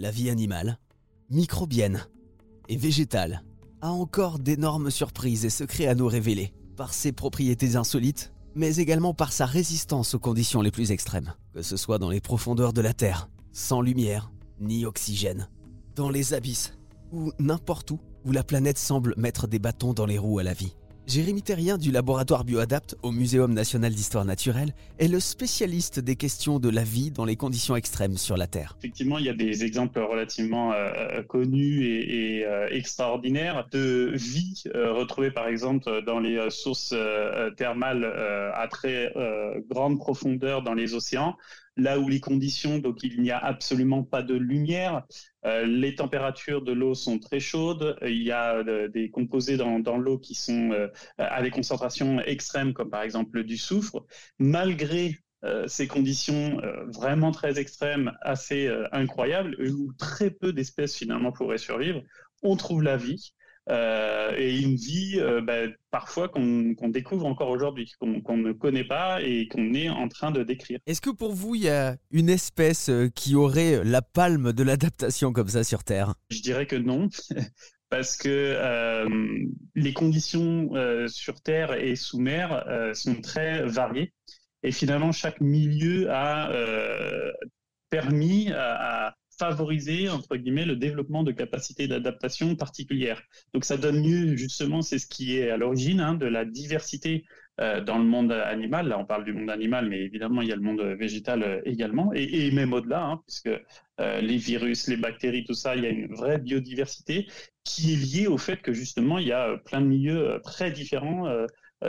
La vie animale, microbienne et végétale a encore d'énormes surprises et secrets à nous révéler, par ses propriétés insolites, mais également par sa résistance aux conditions les plus extrêmes, que ce soit dans les profondeurs de la Terre, sans lumière ni oxygène, dans les abysses, ou n'importe où où la planète semble mettre des bâtons dans les roues à la vie. Jérémy Terrien du laboratoire Bioadapt au Muséum national d'histoire naturelle est le spécialiste des questions de la vie dans les conditions extrêmes sur la Terre. Effectivement, il y a des exemples relativement euh, connus et, euh, extraordinaires de vie euh, retrouvée par exemple dans les sources thermales à très grande profondeur dans les océans là où les conditions, donc il n'y a absolument pas de lumière, euh, les températures de l'eau sont très chaudes, il y a euh, des composés dans, l'eau qui sont euh, à des concentrations extrêmes, comme par exemple du soufre. Malgré ces conditions vraiment très extrêmes, assez incroyables, où très peu d'espèces finalement pourraient survivre, on trouve la vie. Euh, et une vie euh, bah, parfois qu'on découvre encore aujourd'hui, qu'on ne connaît pas et qu'on est en train de décrire. Est-ce que pour vous, il y a une espèce euh, qui aurait la palme de l'adaptation comme ça sur Terre? Je dirais que non. parce que les conditions sur Terre et sous mer sont très variées. Et finalement, chaque milieu a permis à, favoriser, entre guillemets, le développement de capacités d'adaptation particulières. Donc ça donne lieu, justement, c'est ce qui est à l'origine hein, de la diversité euh, dans le monde animal. Là, on parle du monde animal, mais évidemment, il y a le monde végétal euh, également, et, même au-delà, hein, puisque euh, les virus, les bactéries, tout ça, il y a une vraie biodiversité qui est liée au fait que, justement, il y a plein de milieux très différents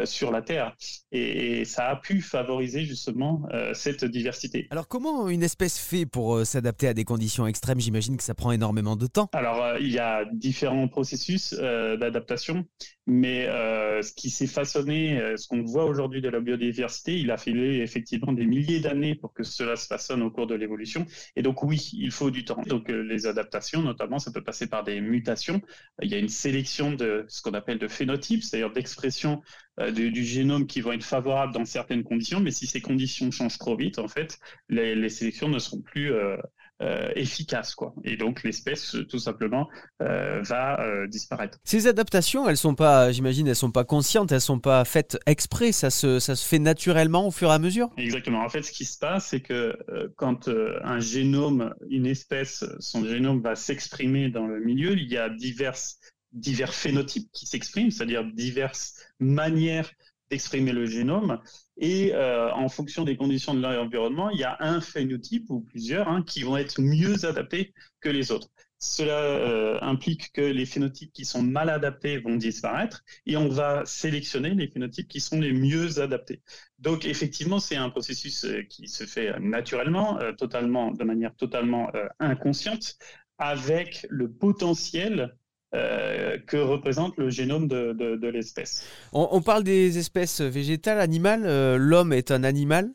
sur la Terre. Et, ça a pu favoriser justement euh, cette diversité. Alors comment une espèce fait pour euh, s'adapter à des conditions extrêmes? J'imagine que ça prend énormément de temps. Alors il y a différents processus d'adaptation, mais ce qui s'est façonné, ce qu'on voit aujourd'hui de la biodiversité, il a fallu effectivement des milliers d'années pour que cela se façonne au cours de l'évolution. Et donc oui, il faut du temps. Donc les adaptations, notamment, ça peut passer par des mutations. Il y a une sélection de ce qu'on appelle de phénotypes, c'est-à-dire d'expression euh, du, génome qui vont être favorables dans certaines conditions, mais si ces conditions changent trop vite, en fait, les, sélections ne seront plus euh, euh, efficaces, quoi. Et donc l'espèce, tout simplement, va disparaître. Ces adaptations, elles sont pas, j'imagine, elles sont pas conscientes, elles sont pas faites exprès. Ça se, ça se fait naturellement au fur et à mesure? Exactement. En fait, ce qui se passe, c'est que quand un génome, une espèce, son génome va s'exprimer dans le milieu, il y a diverses divers phénotypes qui s'expriment, c'est-à-dire diverses manières d'exprimer le génome. Et euh, en fonction des conditions de l'environnement, il y a un phénotype ou plusieurs hein, qui vont être mieux adaptés que les autres. Cela euh, implique que les phénotypes qui sont mal adaptés vont disparaître et on va sélectionner les phénotypes qui sont les mieux adaptés. Donc effectivement, c'est un processus euh, qui se fait naturellement, totalement, de manière totalement inconsciente, avec le potentiel euh, que représente le génome de, l'espèce. On, parle des espèces végétales, animales. Euh, l'homme est un animal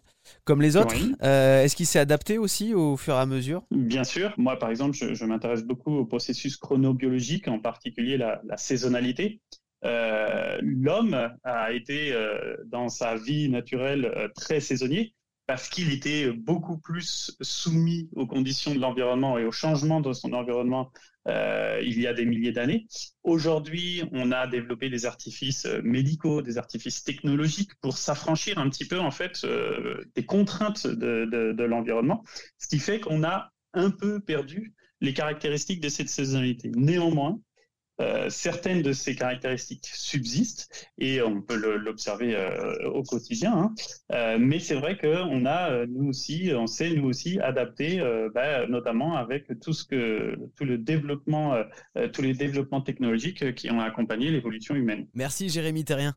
comme les autres. Euh, est-ce qu'il s'est adapté aussi au fur et à mesure? Bien sûr. Moi, par exemple, je, m'intéresse beaucoup au processus chronobiologique, en particulier la, saisonnalité. L'homme a été, dans sa vie naturelle, très saisonnier parce qu'il était beaucoup plus soumis aux conditions de l'environnement et au changement de son environnement euh, il y a des milliers d'années. Aujourd'hui, on a développé des artifices médicaux, des artifices technologiques pour s'affranchir un petit peu en fait euh, des contraintes de, de l'environnement, ce qui fait qu'on a un peu perdu les caractéristiques de cette saisonnalité. Néanmoins, euh, certaines de ces caractéristiques subsistent et on peut l'observer euh, au quotidien. Hein. Euh, mais c'est vrai qu'on a, nous aussi, on sait nous aussi adapter, bah, notamment avec tout ce que, tout le développement, tous les développements technologiques qui ont accompagné l'évolution humaine. Merci Jérémy Terrien.